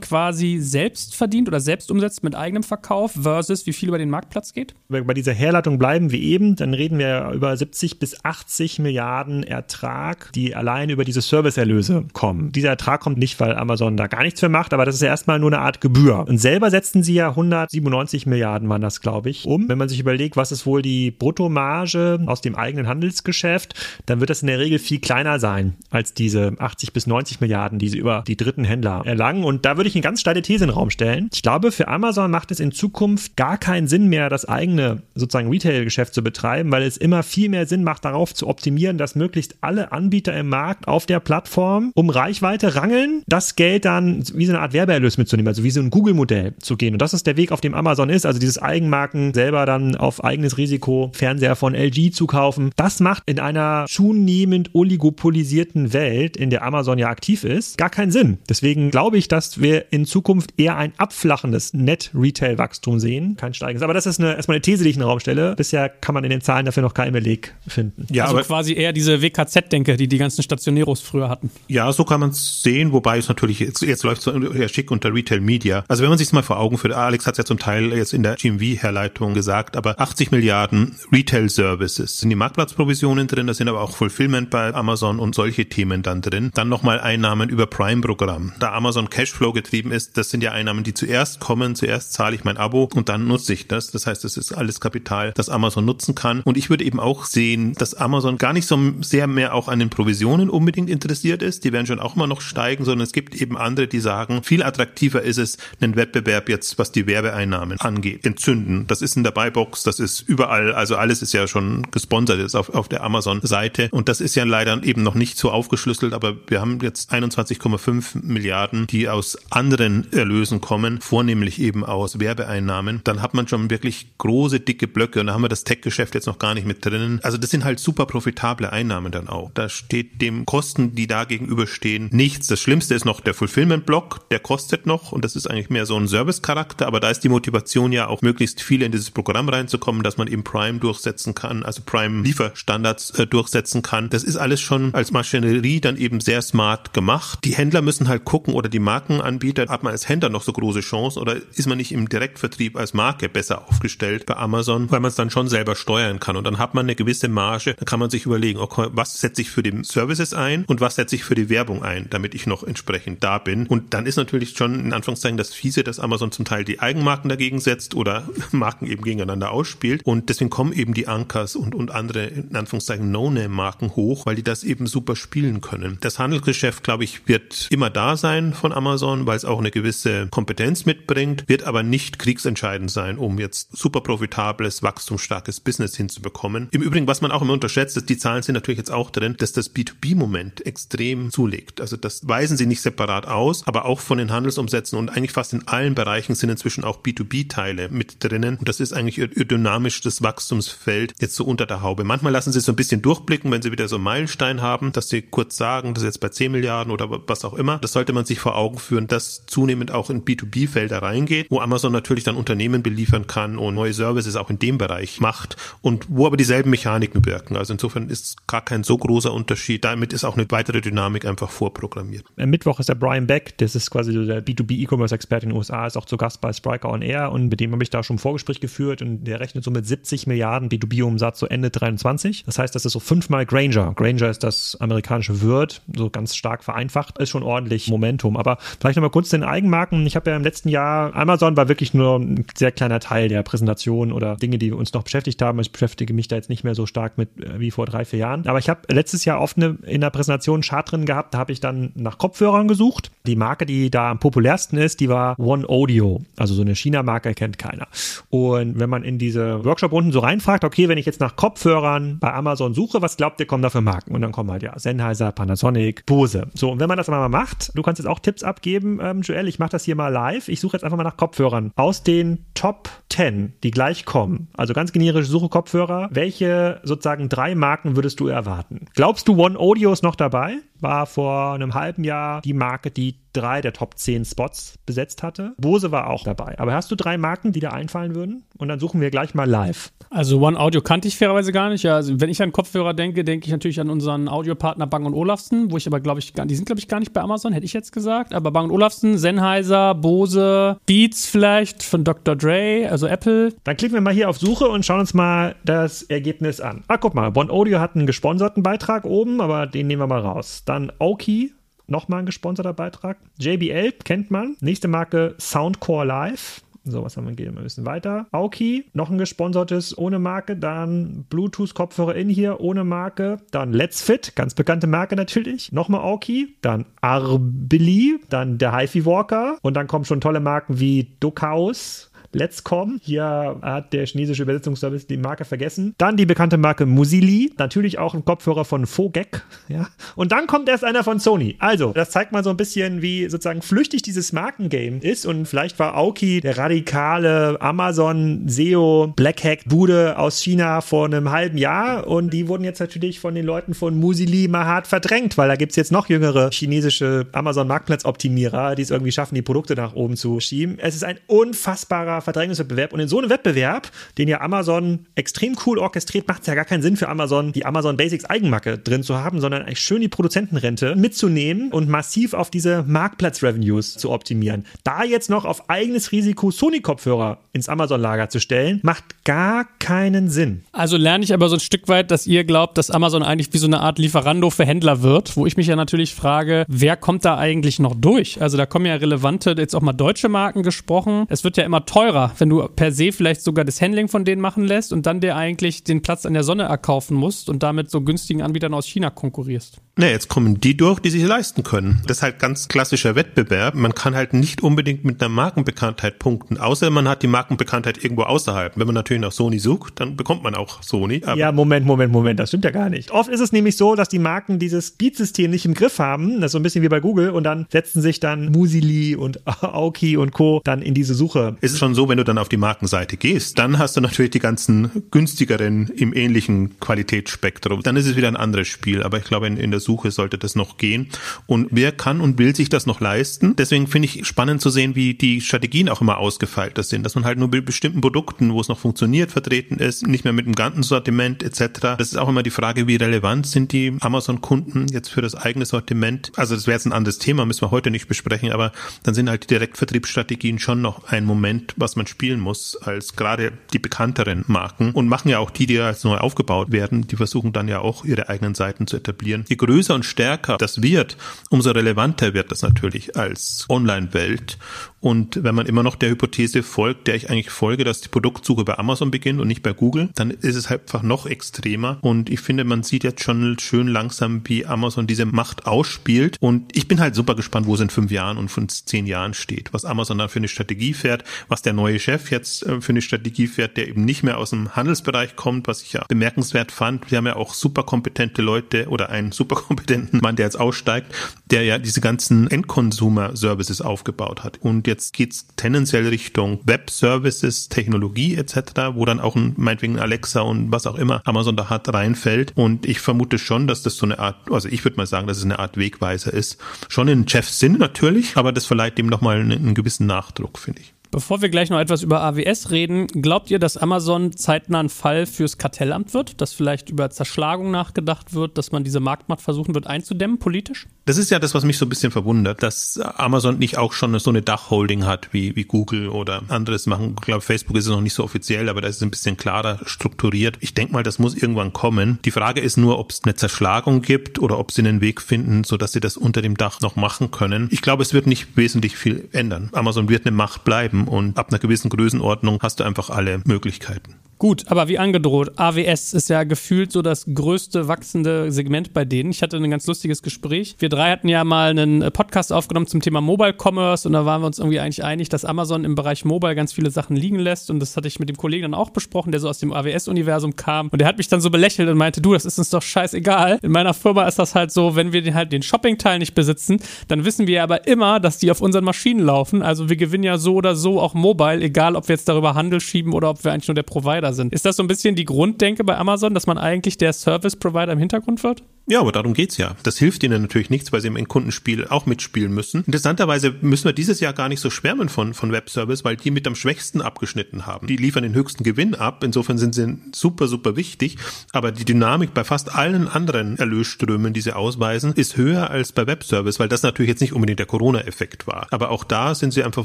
quasi selbst verdient oder selbst umsetzt mit eigenem Verkauf versus wie viel über den Marktplatz geht? Wenn wir bei dieser Herleitung bleiben wie eben, dann reden wir über 70 bis 80 Milliarden Ertrag, die allein über diese Serviceerlöse kommen. Dieser Ertrag kommt nicht, weil Amazon da gar nichts für macht gemacht, aber das ist ja erstmal nur eine Art Gebühr. Und selber setzten sie ja 197 Milliarden waren das, glaube ich, um. Wenn man sich überlegt, was ist wohl die Bruttomarge aus dem eigenen Handelsgeschäft, dann wird das in der Regel viel kleiner sein als diese 80 bis 90 Milliarden, die sie über die dritten Händler erlangen. Und da würde ich eine ganz steile These in den Raum stellen. Ich glaube, für Amazon macht es in Zukunft gar keinen Sinn mehr, das eigene sozusagen Retail-Geschäft zu betreiben, weil es immer viel mehr Sinn macht, darauf zu optimieren, dass möglichst alle Anbieter im Markt auf der Plattform um Reichweite rangeln, das Geld dann wie so eine Art Werbeerlös mitzunehmen, also wie so ein Google-Modell zu gehen. Und das ist der Weg, auf dem Amazon ist, also dieses Eigenmarken selber dann auf eigenes Risiko Fernseher von LG zu kaufen. Das macht in einer zunehmend oligopolisierten Welt, in der Amazon ja aktiv ist, gar keinen Sinn. Deswegen glaube ich, dass wir in Zukunft eher ein abflachendes Net-Retail-Wachstum sehen, kein steigendes. Aber das ist eine, erstmal eine These, die ich in den Raum stelle. Bisher kann man in den Zahlen dafür noch keinen Beleg finden. Ja, also aber quasi eher diese WKZ-Denke, die die ganzen Stationeros früher hatten. Ja, so kann man es sehen, wobei es natürlich, jetzt, jetzt läuft so schick unter Retail Media. Also wenn man sich mal vor Augen führt, Alex hat es ja zum Teil jetzt in der GMV-Herleitung gesagt, aber 80 Milliarden Retail-Services sind die Marktplatzprovisionen drin, da sind aber auch Fulfillment bei Amazon und solche Themen dann drin. Dann nochmal Einnahmen über Prime-Programm. Da Amazon Cashflow getrieben ist, das sind ja Einnahmen, die zuerst kommen, zuerst zahle ich mein Abo und dann nutze ich das. Das heißt, das ist alles Kapital, das Amazon nutzen kann. Und ich würde eben auch sehen, dass Amazon gar nicht so sehr mehr auch an den Provisionen unbedingt interessiert ist. Die werden schon auch immer noch steigen, sondern es gibt eben andere, die sagen, viel attraktiver ist es, einen Wettbewerb jetzt, was die Werbeeinnahmen angeht, entzünden. Das ist in der Buybox, das ist überall, also alles ist ja schon gesponsert jetzt auf, auf der Amazon-Seite. Und das ist ja leider eben noch nicht so aufgeschlüsselt, aber wir haben jetzt 21,5 Milliarden, die aus anderen Erlösen kommen, vornehmlich eben aus Werbeeinnahmen. Dann hat man schon wirklich große, dicke Blöcke und da haben wir das Tech-Geschäft jetzt noch gar nicht mit drinnen. Also das sind halt super profitable Einnahmen dann auch. Da steht dem Kosten, die da gegenüberstehen, nichts. Das Schlimmste ist noch der Fulfillment-Block, der kostet noch und das ist eigentlich mehr so ein Service-Charakter, aber da ist die Motivation ja auch möglichst viel in dieses Programm reinzukommen, dass man eben Prime durchsetzen kann, also Prime-Lieferstandards äh, durchsetzen kann. Das ist alles schon als Maschinerie dann eben sehr smart gemacht. Die Händler müssen halt gucken oder die Markenanbieter, hat man als Händler noch so große Chancen oder ist man nicht im Direktvertrieb als Marke besser aufgestellt bei Amazon, weil man es dann schon selber steuern kann und dann hat man eine gewisse Marge, dann kann man sich überlegen, okay, was setze ich für die Services ein und was setze ich für die Werbung ein, damit ich noch entsprechend da bin. Und dann ist natürlich schon in Anführungszeichen das Fiese, dass Amazon zum Teil die Eigenmarken dagegen setzt oder Marken eben gegeneinander ausspielt und deswegen kommen eben die Ankers und, und andere in Anführungszeichen No-Name-Marken hoch, weil die das eben super spielen können. Das Handelsgeschäft, glaube ich, wird immer da sein von Amazon, weil es auch eine gewisse Kompetenz mitbringt, wird aber nicht kriegsentscheidend sein, um jetzt super profitables, wachstumsstarkes Business hinzubekommen. Im Übrigen, was man auch immer unterschätzt, ist, die Zahlen sind natürlich jetzt auch drin, dass das B2B-Moment extrem zulegt. Also das weisen sie nicht separat aus, aber auch von den Handelsumsätzen und eigentlich fast in allen Bereichen sind inzwischen auch B2B-Teile mit drinnen. Und das ist eigentlich ihr, ihr dynamisches Wachstumsfeld jetzt so unter der Haube. Manchmal lassen sie es so ein bisschen durchblicken, wenn sie wieder so einen Meilenstein haben, dass sie kurz sagen, das ist jetzt bei 10 Milliarden oder was auch immer. Das sollte man sich vor Augen führen, dass zunehmend auch in B2B-Felder reingeht, wo Amazon natürlich dann Unternehmen beliefern kann und neue Services auch in dem Bereich macht und wo aber dieselben Mechaniken wirken. Also insofern ist gar kein so großer Unterschied. Damit ist auch eine weitere Dynamik einfach vorprogrammiert. Am Mittwoch ist der Brian Beck, das ist quasi so der B2B E-Commerce-Experte in den USA, ist auch zu Gast bei Spriker on Air und mit dem habe ich da schon ein Vorgespräch geführt und der rechnet so mit 70 Milliarden B2B-Umsatz so Ende 23. Das heißt, das ist so fünfmal Granger. Granger ist das amerikanische Word, so ganz stark vereinfacht, ist schon ordentlich Momentum. Aber vielleicht nochmal kurz den Eigenmarken. Ich habe ja im letzten Jahr, Amazon war wirklich nur ein sehr kleiner Teil der Präsentation oder Dinge, die uns noch beschäftigt haben. Ich beschäftige mich da jetzt nicht mehr so stark mit äh, wie vor drei, vier Jahren. Aber ich habe letztes Jahr oft eine, in der Präsentation einen Chart drin gehabt, da habe ich dann nach Kopfhörern gesucht. Die Marke, die da am populärsten ist, die war One Audio. Also so eine China-Marke kennt keiner. Und wenn man in diese Workshop-Runden so reinfragt, okay, wenn ich jetzt nach Kopfhörern bei Amazon suche, was glaubt ihr, kommen da für Marken? Und dann kommen halt ja Sennheiser, Panasonic, Bose. So, und wenn man das mal macht, du kannst jetzt auch Tipps abgeben, ähm, Joel, ich mache das hier mal live. Ich suche jetzt einfach mal nach Kopfhörern aus den Top 10, die gleich kommen. Also ganz generische Suche Kopfhörer. Welche sozusagen drei Marken würdest du erwarten? Glaubst du, One Audio ist noch dabei? War vor einem halben Jahr die Marke, die drei der Top 10 Spots besetzt hatte. Bose war auch dabei. Aber hast du drei Marken, die dir einfallen würden? Und dann suchen wir gleich mal live. Also One Audio kannte ich fairerweise gar nicht. Ja, also wenn ich an Kopfhörer denke, denke ich natürlich an unseren Audiopartner Bang Olufsen, wo ich aber glaube ich, die sind glaube ich gar nicht bei Amazon, hätte ich jetzt gesagt. Aber Bang Olufsen, Sennheiser, Bose, Beats vielleicht von Dr. Dre, also Apple. Dann klicken wir mal hier auf Suche und schauen uns mal das Ergebnis an. Ah, guck mal, One Audio hat einen gesponserten Beitrag oben, aber den nehmen wir mal raus. Dann Oki, nochmal ein gesponserter Beitrag. JBL kennt man. Nächste Marke Soundcore Live. So, was haben wir? Gehen wir ein bisschen weiter. Aoki, noch ein gesponsertes ohne Marke. Dann Bluetooth-Kopfhörer in hier ohne Marke. Dann Let's Fit, ganz bekannte Marke natürlich. Nochmal Aoki. Dann Arbili. Dann der HiFi Walker. Und dann kommen schon tolle Marken wie Duckhaus, Let's.com. Hier hat der chinesische Übersetzungsservice die Marke vergessen. Dann die bekannte Marke Musili. Natürlich auch ein Kopfhörer von Fogek. Ja. Und dann kommt erst einer von Sony. Also, das zeigt mal so ein bisschen, wie sozusagen flüchtig dieses Markengame ist. Und vielleicht war Aoki der radikale Amazon SEO Blackhack Bude aus China vor einem halben Jahr. Und die wurden jetzt natürlich von den Leuten von Musili mal hart verdrängt, weil da gibt es jetzt noch jüngere chinesische Amazon Marktplatzoptimierer, die es irgendwie schaffen, die Produkte nach oben zu schieben. Es ist ein unfassbarer Verdrängungswettbewerb. Und in so einem Wettbewerb, den ja Amazon extrem cool orchestriert, macht es ja gar keinen Sinn für Amazon, die Amazon Basics Eigenmarke drin zu haben, sondern eigentlich schön die Produzentenrente mitzunehmen und massiv auf diese Marktplatz-Revenues zu optimieren. Da jetzt noch auf eigenes Risiko Sony-Kopfhörer ins Amazon-Lager zu stellen, macht gar keinen Sinn. Also lerne ich aber so ein Stück weit, dass ihr glaubt, dass Amazon eigentlich wie so eine Art Lieferando für Händler wird, wo ich mich ja natürlich frage, wer kommt da eigentlich noch durch? Also da kommen ja relevante, jetzt auch mal deutsche Marken gesprochen. Es wird ja immer teurer, wenn du per se vielleicht sogar das Handling von denen machen lässt und dann dir eigentlich den Platz an der Sonne erkaufen musst und damit so günstigen Anbietern aus China konkurrierst. Na, jetzt kommen die durch, die sich leisten können. Das ist halt ganz klassischer Wettbewerb. Man kann halt nicht unbedingt mit einer Markenbekanntheit punkten, außer man hat die Markenbekanntheit irgendwo außerhalb. Wenn man natürlich nach Sony sucht, dann bekommt man auch Sony. ja, Moment, Moment, Moment, das stimmt ja gar nicht. Oft ist es nämlich so, dass die Marken dieses Beat-System nicht im Griff haben. Das ist so ein bisschen wie bei Google und dann setzen sich dann Musili und Aoki und Co. dann in diese Suche. Es ist schon so, wenn du dann auf die Markenseite gehst, dann hast du natürlich die ganzen günstigeren im ähnlichen Qualitätsspektrum. Dann ist es wieder ein anderes Spiel. Aber ich glaube, in, in der Suche sollte das noch gehen. Und wer kann und will sich das noch leisten? Deswegen finde ich spannend zu sehen, wie die Strategien auch immer ausgefeilter sind, dass man halt nur bei bestimmten Produkten, wo es noch funktioniert, vertreten ist, nicht mehr mit dem ganzen Sortiment etc. Das ist auch immer die Frage, wie relevant sind die Amazon-Kunden jetzt für das eigene Sortiment? Also das wäre jetzt ein anderes Thema, müssen wir heute nicht besprechen, aber dann sind halt die Direktvertriebsstrategien schon noch ein Moment, was man spielen muss, als gerade die bekannteren Marken und machen ja auch die, die jetzt neu aufgebaut werden, die versuchen dann ja auch ihre eigenen Seiten zu etablieren. Je größer und stärker das wird, umso relevanter wird das natürlich als Online-Welt. Und wenn man immer noch der Hypothese folgt, der ich eigentlich folge, dass die Produktsuche bei Amazon beginnt und nicht bei Google, dann ist es halt einfach noch extremer. Und ich finde, man sieht jetzt schon schön langsam, wie Amazon diese Macht ausspielt. Und ich bin halt super gespannt, wo es in fünf Jahren und fünf, zehn Jahren steht, was Amazon da für eine Strategie fährt, was der neue Chef jetzt äh, für eine Strategie fährt, der eben nicht mehr aus dem Handelsbereich kommt, was ich ja bemerkenswert fand. Wir haben ja auch super kompetente Leute oder einen super kompetenten Mann, der jetzt aussteigt, der ja diese ganzen Endconsumer-Services aufgebaut hat. Und jetzt geht's tendenziell Richtung Web-Services, Technologie etc., wo dann auch ein, meinetwegen Alexa und was auch immer Amazon da hat, reinfällt. Und ich vermute schon, dass das so eine Art, also ich würde mal sagen, dass es eine Art Wegweiser ist. Schon in Chefs Sinn natürlich, aber das verleiht dem nochmal einen, einen gewissen Nachdruck, finde ich. Bevor wir gleich noch etwas über AWS reden, glaubt ihr, dass Amazon zeitnah ein Fall fürs Kartellamt wird? Dass vielleicht über Zerschlagung nachgedacht wird, dass man diese Marktmacht versuchen wird einzudämmen, politisch? Das ist ja das, was mich so ein bisschen verwundert, dass Amazon nicht auch schon so eine Dachholding hat, wie, wie Google oder anderes machen. Ich glaube, Facebook ist es noch nicht so offiziell, aber da ist es ein bisschen klarer strukturiert. Ich denke mal, das muss irgendwann kommen. Die Frage ist nur, ob es eine Zerschlagung gibt oder ob sie einen Weg finden, sodass sie das unter dem Dach noch machen können. Ich glaube, es wird nicht wesentlich viel ändern. Amazon wird eine Macht bleiben und ab einer gewissen Größenordnung hast du einfach alle Möglichkeiten. Gut, aber wie angedroht, AWS ist ja gefühlt so das größte wachsende Segment bei denen. Ich hatte ein ganz lustiges Gespräch. Wir drei hatten ja mal einen äh, Podcast aufgenommen zum Thema Mobile Commerce und da waren wir uns irgendwie eigentlich einig, dass Amazon im Bereich Mobile ganz viele Sachen liegen lässt und das hatte ich mit dem Kollegen dann auch besprochen, der so aus dem AWS-Universum kam und der hat mich dann so belächelt und meinte, du, das ist uns doch scheißegal. In meiner Firma ist das halt so, wenn wir den halt den Shopping-Teil nicht besitzen, dann wissen wir aber immer, dass die auf unseren Maschinen laufen. Also wir gewinnen ja so oder so auch Mobile, egal ob wir jetzt darüber Handel schieben oder ob wir eigentlich nur der Provider sind. Ist das so ein bisschen die Grunddenke bei Amazon, dass man eigentlich der Service Provider im Hintergrund wird? Ja, aber darum geht's ja. Das hilft ihnen natürlich nichts, weil sie im Endkundenspiel auch mitspielen müssen. Interessanterweise müssen wir dieses Jahr gar nicht so schwärmen von, von Webservice, weil die mit am schwächsten abgeschnitten haben. Die liefern den höchsten Gewinn ab. Insofern sind sie super, super wichtig. Aber die Dynamik bei fast allen anderen Erlösströmen, die sie ausweisen, ist höher als bei Webservice, weil das natürlich jetzt nicht unbedingt der Corona-Effekt war. Aber auch da sind sie einfach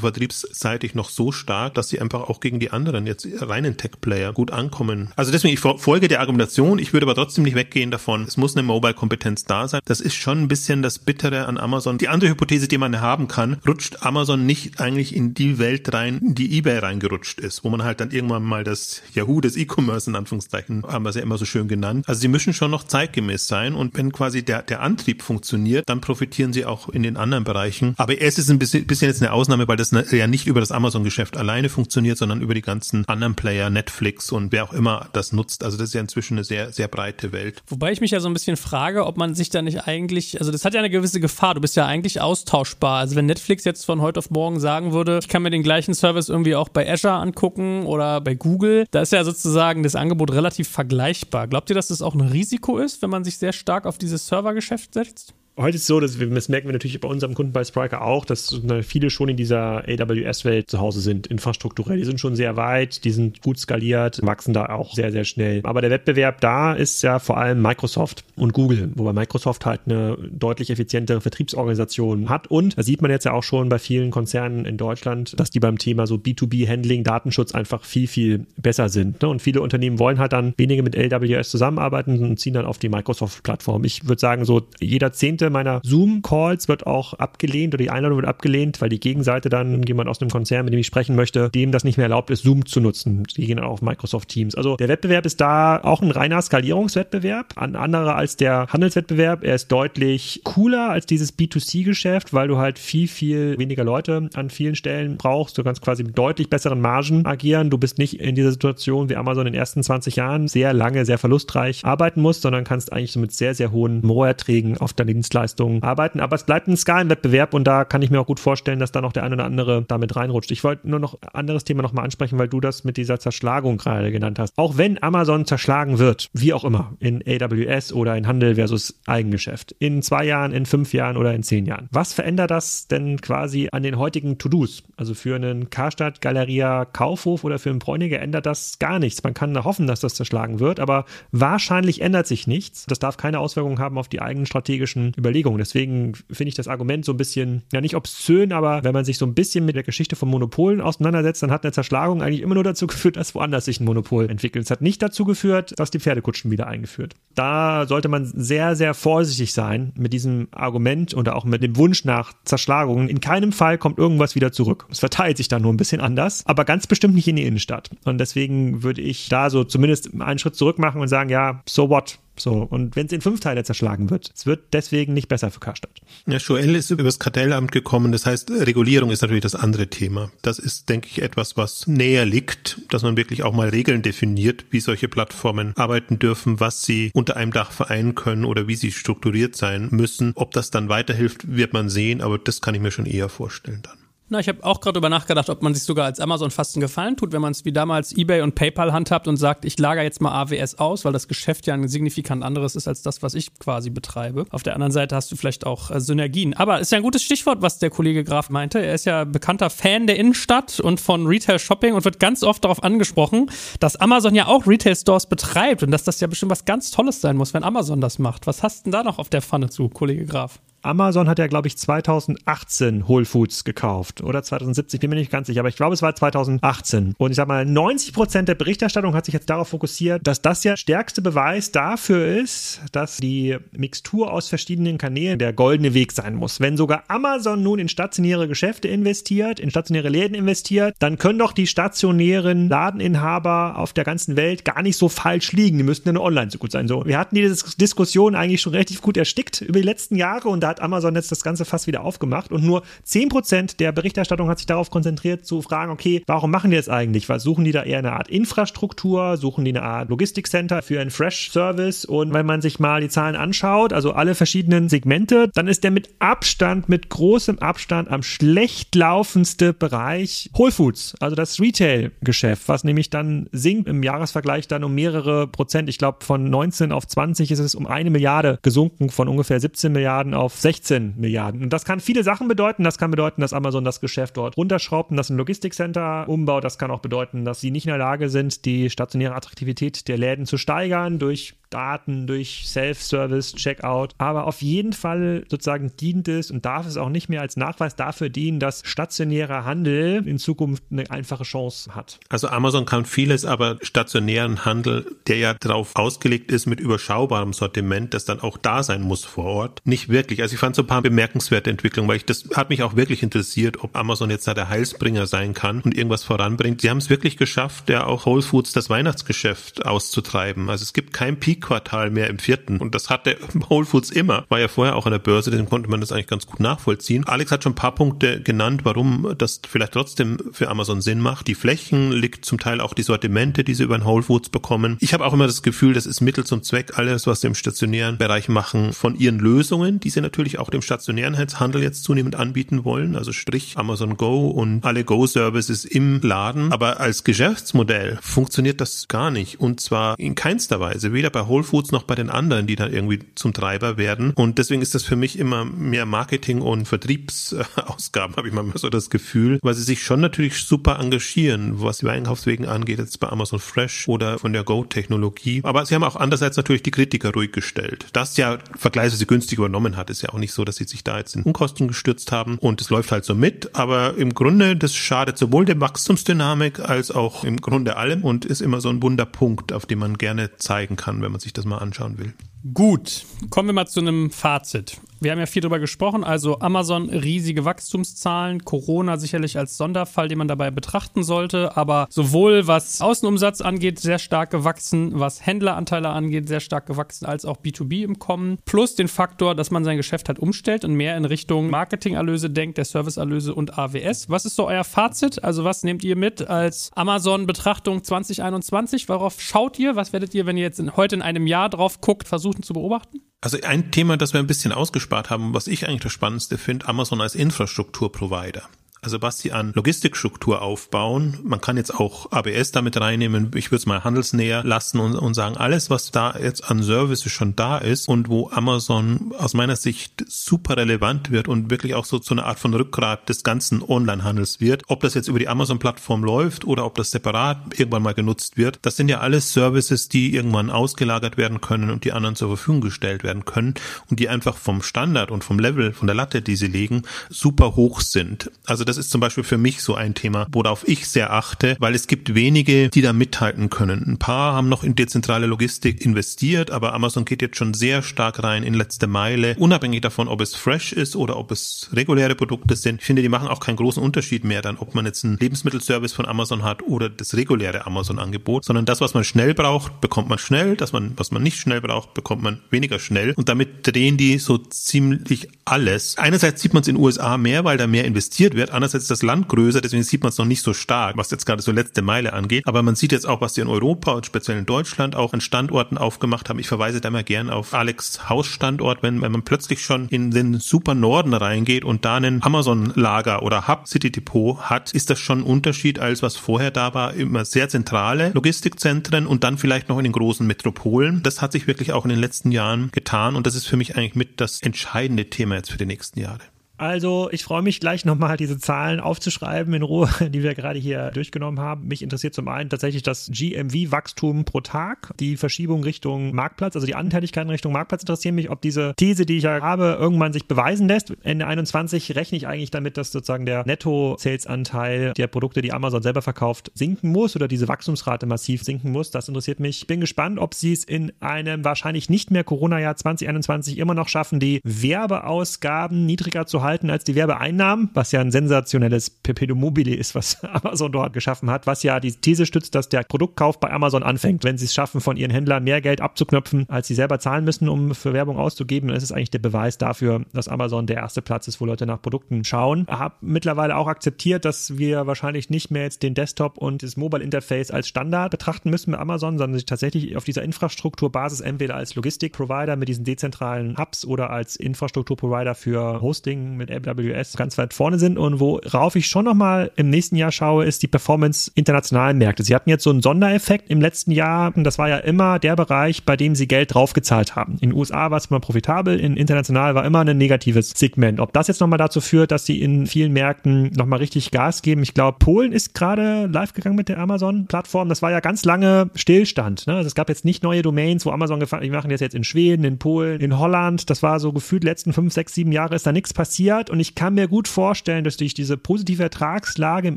vertriebsseitig noch so stark, dass sie einfach auch gegen die anderen jetzt reinen Tech-Player gut ankommen. Also deswegen, ich folge der Argumentation. Ich würde aber trotzdem nicht weggehen davon. Es muss eine Mobile Kompetenz da sein. Das ist schon ein bisschen das Bittere an Amazon. Die andere Hypothese, die man haben kann, rutscht Amazon nicht eigentlich in die Welt rein, in die eBay reingerutscht ist, wo man halt dann irgendwann mal das Yahoo des E-Commerce in Anführungszeichen, haben wir es ja immer so schön genannt. Also sie müssen schon noch zeitgemäß sein und wenn quasi der, der Antrieb funktioniert, dann profitieren sie auch in den anderen Bereichen. Aber es ist ein bisschen, bisschen jetzt eine Ausnahme, weil das ja nicht über das Amazon-Geschäft alleine funktioniert, sondern über die ganzen anderen Player, Netflix und wer auch immer das nutzt. Also das ist ja inzwischen eine sehr, sehr breite Welt. Wobei ich mich ja so ein bisschen frage, ob man sich da nicht eigentlich, also das hat ja eine gewisse Gefahr. Du bist ja eigentlich austauschbar. Also wenn Netflix jetzt von heute auf morgen sagen würde, ich kann mir den gleichen Service irgendwie auch bei Azure angucken oder bei Google, da ist ja sozusagen das Angebot relativ vergleichbar. Glaubt ihr, dass das auch ein Risiko ist, wenn man sich sehr stark auf dieses Servergeschäft setzt? Heute ist es so, dass wir, das merken wir natürlich bei unserem Kunden bei Spriker auch, dass viele schon in dieser AWS-Welt zu Hause sind, infrastrukturell. Die sind schon sehr weit, die sind gut skaliert, wachsen da auch sehr, sehr schnell. Aber der Wettbewerb da ist ja vor allem Microsoft und Google, wobei Microsoft halt eine deutlich effizientere Vertriebsorganisation hat. Und da sieht man jetzt ja auch schon bei vielen Konzernen in Deutschland, dass die beim Thema so B2B-Handling, Datenschutz einfach viel, viel besser sind. Ne? Und viele Unternehmen wollen halt dann weniger mit AWS zusammenarbeiten und ziehen dann auf die Microsoft-Plattform. Ich würde sagen, so jeder zehnte Hälfte meiner Zoom-Calls wird auch abgelehnt oder die Einladung wird abgelehnt, weil die Gegenseite dann jemand aus einem Konzern, mit dem ich sprechen möchte, dem das nicht mehr erlaubt ist, Zoom zu nutzen. Die gehen dann auf Microsoft Teams. Also der Wettbewerb ist da auch ein reiner Skalierungswettbewerb, ein anderer als der Handelswettbewerb. Er ist deutlich cooler als dieses B2C-Geschäft, weil du halt viel, viel weniger Leute an vielen Stellen brauchst. Du kannst quasi mit deutlich besseren Margen agieren. Du bist nicht in dieser Situation wie Amazon in den ersten 20 Jahren sehr lange, sehr verlustreich arbeiten musst, sondern kannst eigentlich so mit sehr, sehr hohen Roherträgen auf deine Dienstleistung Dienstleistungen arbeiten. Aber es bleibt ein Skalenwettbewerb und da kann ich mir auch gut vorstellen, dass da noch der ein oder andere damit reinrutscht. Ich wollte nur noch ein anderes Thema nochmal ansprechen, weil du das mit dieser Zerschlagung gerade genannt hast. Auch wenn Amazon zerschlagen wird, wie auch immer, in AWS oder in Handel versus Eigengeschäft, in zwei Jahren, in fünf Jahren oder in zehn Jahren. Was verändert das denn quasi an den heutigen To-Dos? Also für einen Karstadt, Galeria, Kaufhof oder für einen Bräuniger ändert das gar nichts. Man kann hoffen, dass das zerschlagen wird, aber wahrscheinlich ändert sich nichts. Das darf keine Auswirkungen haben auf die eigenen strategischen Überlegung. Deswegen finde ich das Argument so ein bisschen, ja nicht obszön, aber wenn man sich so ein bisschen mit der Geschichte von Monopolen auseinandersetzt, dann hat eine Zerschlagung eigentlich immer nur dazu geführt, dass woanders sich ein Monopol entwickelt. Es hat nicht dazu geführt, dass die Pferdekutschen wieder eingeführt. Da sollte man sehr, sehr vorsichtig sein mit diesem Argument und auch mit dem Wunsch nach Zerschlagungen. In keinem Fall kommt irgendwas wieder zurück. Es verteilt sich dann nur ein bisschen anders, aber ganz bestimmt nicht in die Innenstadt. Und deswegen würde ich da so zumindest einen Schritt zurück machen und sagen, ja, so what? So, und wenn es in fünf Teile zerschlagen wird, es wird deswegen nicht besser für Karstadt. Ja, Joel ist über das Kartellamt gekommen, das heißt, Regulierung ist natürlich das andere Thema. Das ist, denke ich, etwas, was näher liegt, dass man wirklich auch mal Regeln definiert, wie solche Plattformen arbeiten dürfen, was sie unter einem Dach vereinen können oder wie sie strukturiert sein müssen. Ob das dann weiterhilft, wird man sehen, aber das kann ich mir schon eher vorstellen dann. Na, ich habe auch gerade darüber nachgedacht, ob man sich sogar als Amazon fast einen Gefallen tut, wenn man es wie damals eBay und PayPal handhabt und sagt, ich lager jetzt mal AWS aus, weil das Geschäft ja ein signifikant anderes ist als das, was ich quasi betreibe. Auf der anderen Seite hast du vielleicht auch äh, Synergien. Aber ist ja ein gutes Stichwort, was der Kollege Graf meinte. Er ist ja bekannter Fan der Innenstadt und von Retail Shopping und wird ganz oft darauf angesprochen, dass Amazon ja auch Retail Stores betreibt und dass das ja bestimmt was ganz Tolles sein muss, wenn Amazon das macht. Was hast denn da noch auf der Pfanne zu, Kollege Graf? Amazon hat ja, glaube ich, 2018 Whole Foods gekauft oder 2017, ich bin mir nicht ganz sicher, aber ich glaube, es war 2018. Und ich sag mal, 90 Prozent der Berichterstattung hat sich jetzt darauf fokussiert, dass das ja stärkste Beweis dafür ist, dass die Mixtur aus verschiedenen Kanälen der goldene Weg sein muss. Wenn sogar Amazon nun in stationäre Geschäfte investiert, in stationäre Läden investiert, dann können doch die stationären Ladeninhaber auf der ganzen Welt gar nicht so falsch liegen. Die müssten ja nur online so gut sein. So, wir hatten diese Diskussion eigentlich schon relativ gut erstickt über die letzten Jahre und da hat Amazon jetzt das Ganze fast wieder aufgemacht und nur 10% der Berichterstattung hat sich darauf konzentriert zu fragen, okay, warum machen die das eigentlich? Was suchen die da eher eine Art Infrastruktur? Suchen die eine Art Logistikcenter für einen Fresh-Service? Und wenn man sich mal die Zahlen anschaut, also alle verschiedenen Segmente, dann ist der mit Abstand, mit großem Abstand am schlecht laufendste Bereich Whole Foods, also das Retail-Geschäft, was nämlich dann sinkt im Jahresvergleich dann um mehrere Prozent. Ich glaube, von 19 auf 20 ist es um eine Milliarde gesunken, von ungefähr 17 Milliarden auf 16 Milliarden. Und das kann viele Sachen bedeuten. Das kann bedeuten, dass Amazon das Geschäft dort runterschraubt und das ein Logistikcenter umbaut. Das kann auch bedeuten, dass sie nicht in der Lage sind, die stationäre Attraktivität der Läden zu steigern durch Daten, durch Self-Service, Checkout. Aber auf jeden Fall sozusagen dient es und darf es auch nicht mehr als Nachweis dafür dienen, dass stationärer Handel in Zukunft eine einfache Chance hat. Also Amazon kann vieles, aber stationären Handel, der ja darauf ausgelegt ist mit überschaubarem Sortiment, das dann auch da sein muss vor Ort, nicht wirklich. Also ich fand so ein paar bemerkenswerte Entwicklungen, weil ich das hat mich auch wirklich interessiert, ob Amazon jetzt da der Heilsbringer sein kann und irgendwas voranbringt. Sie haben es wirklich geschafft, ja auch Whole Foods das Weihnachtsgeschäft auszutreiben. Also es gibt kein Peak Quartal mehr im vierten. Und das hatte Whole Foods immer. War ja vorher auch an der Börse, deswegen konnte man das eigentlich ganz gut nachvollziehen. Alex hat schon ein paar Punkte genannt, warum das vielleicht trotzdem für Amazon Sinn macht. Die Flächen liegt zum Teil auch die Sortimente, die sie über den Whole Foods bekommen. Ich habe auch immer das Gefühl, das ist Mittel zum Zweck, alles, was sie im stationären Bereich machen, von ihren Lösungen, die sie natürlich auch dem stationären Handel jetzt zunehmend anbieten wollen. Also sprich Amazon Go und alle Go-Services im Laden. Aber als Geschäftsmodell funktioniert das gar nicht. Und zwar in keinster Weise. Weder bei Whole Foods noch bei den anderen, die dann irgendwie zum Treiber werden. Und deswegen ist das für mich immer mehr Marketing- und Vertriebsausgaben, habe ich manchmal so das Gefühl, weil sie sich schon natürlich super engagieren, was die Einkaufswegen angeht, jetzt bei Amazon Fresh oder von der Go-Technologie. Aber sie haben auch andererseits natürlich die Kritiker ruhig gestellt. Das ja vergleichsweise günstig übernommen hat, ist ja auch nicht so, dass sie sich da jetzt in Unkosten gestürzt haben und es läuft halt so mit. Aber im Grunde, das schadet sowohl der Wachstumsdynamik als auch im Grunde allem und ist immer so ein Wunderpunkt, auf den man gerne zeigen kann, wenn man sich das mal anschauen will. Gut, kommen wir mal zu einem Fazit. Wir haben ja viel darüber gesprochen, also Amazon riesige Wachstumszahlen, Corona sicherlich als Sonderfall, den man dabei betrachten sollte, aber sowohl was Außenumsatz angeht, sehr stark gewachsen, was Händleranteile angeht, sehr stark gewachsen, als auch B2B im Kommen, plus den Faktor, dass man sein Geschäft halt umstellt und mehr in Richtung Marketingerlöse denkt, der Serviceerlöse und AWS. Was ist so euer Fazit? Also was nehmt ihr mit als Amazon-Betrachtung 2021? Worauf schaut ihr? Was werdet ihr, wenn ihr jetzt in, heute in einem Jahr drauf guckt, versuchen zu beobachten? Also ein Thema, das wir ein bisschen ausgespart haben, was ich eigentlich das Spannendste finde, Amazon als Infrastrukturprovider also was sie an Logistikstruktur aufbauen. Man kann jetzt auch ABS damit reinnehmen. Ich würde es mal handelsnäher lassen und, und sagen, alles, was da jetzt an Services schon da ist und wo Amazon aus meiner Sicht super relevant wird und wirklich auch so zu einer Art von Rückgrat des ganzen Onlinehandels wird, ob das jetzt über die Amazon-Plattform läuft oder ob das separat irgendwann mal genutzt wird, das sind ja alles Services, die irgendwann ausgelagert werden können und die anderen zur Verfügung gestellt werden können und die einfach vom Standard und vom Level, von der Latte, die sie legen, super hoch sind. Also das das ist zum Beispiel für mich so ein Thema, worauf ich sehr achte, weil es gibt wenige, die da mithalten können. Ein paar haben noch in dezentrale Logistik investiert, aber Amazon geht jetzt schon sehr stark rein in letzte Meile, unabhängig davon, ob es fresh ist oder ob es reguläre Produkte sind. Ich finde, die machen auch keinen großen Unterschied mehr dann, ob man jetzt einen Lebensmittelservice von Amazon hat oder das reguläre Amazon-Angebot, sondern das, was man schnell braucht, bekommt man schnell, das, was man nicht schnell braucht, bekommt man weniger schnell. Und damit drehen die so ziemlich alles. Einerseits sieht man es in den USA mehr, weil da mehr investiert wird, Andererseits ist das Land größer, deswegen sieht man es noch nicht so stark, was jetzt gerade so letzte Meile angeht. Aber man sieht jetzt auch, was sie in Europa und speziell in Deutschland auch an Standorten aufgemacht haben. Ich verweise da mal gern auf Alex Hausstandort, wenn, wenn man plötzlich schon in den super Norden reingeht und da einen Amazon-Lager oder Hub City Depot hat, ist das schon ein Unterschied als was vorher da war. Immer sehr zentrale Logistikzentren und dann vielleicht noch in den großen Metropolen. Das hat sich wirklich auch in den letzten Jahren getan und das ist für mich eigentlich mit das entscheidende Thema jetzt für die nächsten Jahre. Also ich freue mich gleich nochmal diese Zahlen aufzuschreiben in Ruhe, die wir gerade hier durchgenommen haben. Mich interessiert zum einen tatsächlich das GMV-Wachstum pro Tag, die Verschiebung Richtung Marktplatz, also die Anteiligkeiten Richtung Marktplatz interessieren mich, ob diese These, die ich ja habe, irgendwann sich beweisen lässt. Ende 21 rechne ich eigentlich damit, dass sozusagen der Netto-Sales-Anteil der Produkte, die Amazon selber verkauft, sinken muss oder diese Wachstumsrate massiv sinken muss. Das interessiert mich. Ich bin gespannt, ob sie es in einem wahrscheinlich nicht mehr Corona-Jahr 2021 immer noch schaffen, die Werbeausgaben niedriger zu halten als die Werbeeinnahmen, was ja ein sensationelles Perpetuum mobile ist, was Amazon dort geschaffen hat, was ja die These stützt, dass der Produktkauf bei Amazon anfängt. Wenn sie es schaffen, von ihren Händlern mehr Geld abzuknöpfen, als sie selber zahlen müssen, um für Werbung auszugeben, dann ist es eigentlich der Beweis dafür, dass Amazon der erste Platz ist, wo Leute nach Produkten schauen. Ich habe mittlerweile auch akzeptiert, dass wir wahrscheinlich nicht mehr jetzt den Desktop und das Mobile Interface als Standard betrachten müssen mit Amazon, sondern sich tatsächlich auf dieser Infrastrukturbasis entweder als Logistikprovider mit diesen dezentralen Hubs oder als Infrastrukturprovider für Hosting zusammen mit AWS ganz weit vorne sind und worauf ich schon nochmal im nächsten Jahr schaue, ist die Performance internationalen Märkte. Sie hatten jetzt so einen Sondereffekt im letzten Jahr. Das war ja immer der Bereich, bei dem sie Geld draufgezahlt haben. In den USA war es immer profitabel, in international war immer ein negatives Segment. Ob das jetzt nochmal dazu führt, dass sie in vielen Märkten nochmal richtig Gas geben. Ich glaube, Polen ist gerade live gegangen mit der Amazon-Plattform. Das war ja ganz lange Stillstand. Ne? Also es gab jetzt nicht neue Domains, wo Amazon gefangen, die machen das jetzt in Schweden, in Polen, in Holland. Das war so gefühlt letzten fünf, sechs, sieben Jahre ist da nichts passiert. Und ich kann mir gut vorstellen, dass durch diese positive Ertragslage im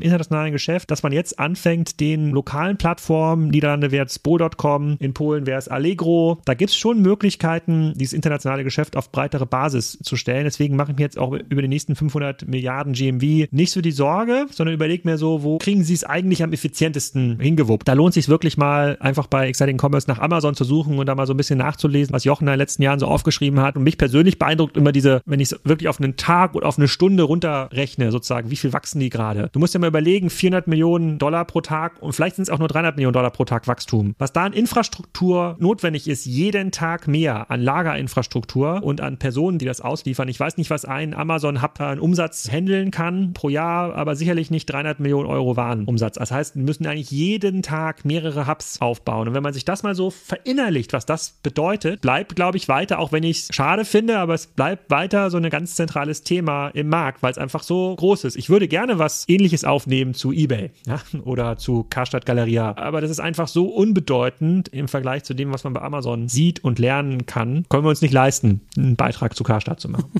internationalen Geschäft, dass man jetzt anfängt, den lokalen Plattformen, Niederlande wäre es Bo.com, in Polen wäre es Allegro, da gibt es schon Möglichkeiten, dieses internationale Geschäft auf breitere Basis zu stellen. Deswegen mache ich mir jetzt auch über die nächsten 500 Milliarden GMV nicht so die Sorge, sondern überlege mir so, wo kriegen sie es eigentlich am effizientesten hingewuppt. Da lohnt sich wirklich mal einfach bei Exciting Commerce nach Amazon zu suchen und da mal so ein bisschen nachzulesen, was Jochen in den letzten Jahren so aufgeschrieben hat. Und mich persönlich beeindruckt immer diese, wenn ich es wirklich auf einen Tag oder auf eine Stunde runterrechne, sozusagen, wie viel wachsen die gerade? Du musst ja mal überlegen, 400 Millionen Dollar pro Tag und vielleicht sind es auch nur 300 Millionen Dollar pro Tag Wachstum. Was da an Infrastruktur notwendig ist, jeden Tag mehr an Lagerinfrastruktur und an Personen, die das ausliefern. Ich weiß nicht, was ein Amazon-Hub an Umsatz handeln kann pro Jahr, aber sicherlich nicht 300 Millionen Euro Warenumsatz. Das heißt, wir müssen eigentlich jeden Tag mehrere Hubs aufbauen. Und wenn man sich das mal so verinnerlicht, was das bedeutet, bleibt, glaube ich, weiter, auch wenn ich es schade finde, aber es bleibt weiter so ein ganz zentrales Thema im Markt, weil es einfach so groß ist. Ich würde gerne was ähnliches aufnehmen zu eBay ja, oder zu Karstadt Galeria, aber das ist einfach so unbedeutend im Vergleich zu dem, was man bei Amazon sieht und lernen kann, können wir uns nicht leisten, einen Beitrag zu Karstadt zu machen.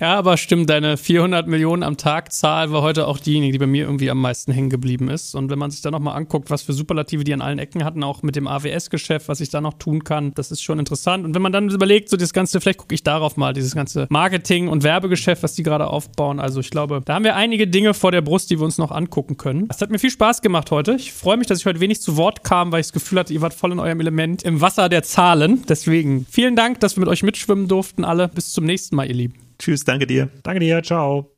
Ja, aber stimmt, deine 400 Millionen am Tag Zahl war heute auch diejenige, die bei mir irgendwie am meisten hängen geblieben ist. Und wenn man sich da nochmal anguckt, was für Superlative die an allen Ecken hatten, auch mit dem AWS-Geschäft, was ich da noch tun kann, das ist schon interessant. Und wenn man dann überlegt, so das ganze, vielleicht gucke ich darauf mal, dieses ganze Marketing- und Werbegeschäft, was die gerade aufbauen. Also ich glaube, da haben wir einige Dinge vor der Brust, die wir uns noch angucken können. Es hat mir viel Spaß gemacht heute. Ich freue mich, dass ich heute wenig zu Wort kam, weil ich das Gefühl hatte, ihr wart voll in eurem Element im Wasser der Zahlen. Deswegen vielen Dank, dass wir mit euch mitschwimmen durften, alle. Bis zum nächsten Mal, ihr Lieben. Tschüss, danke dir. Danke dir, ciao.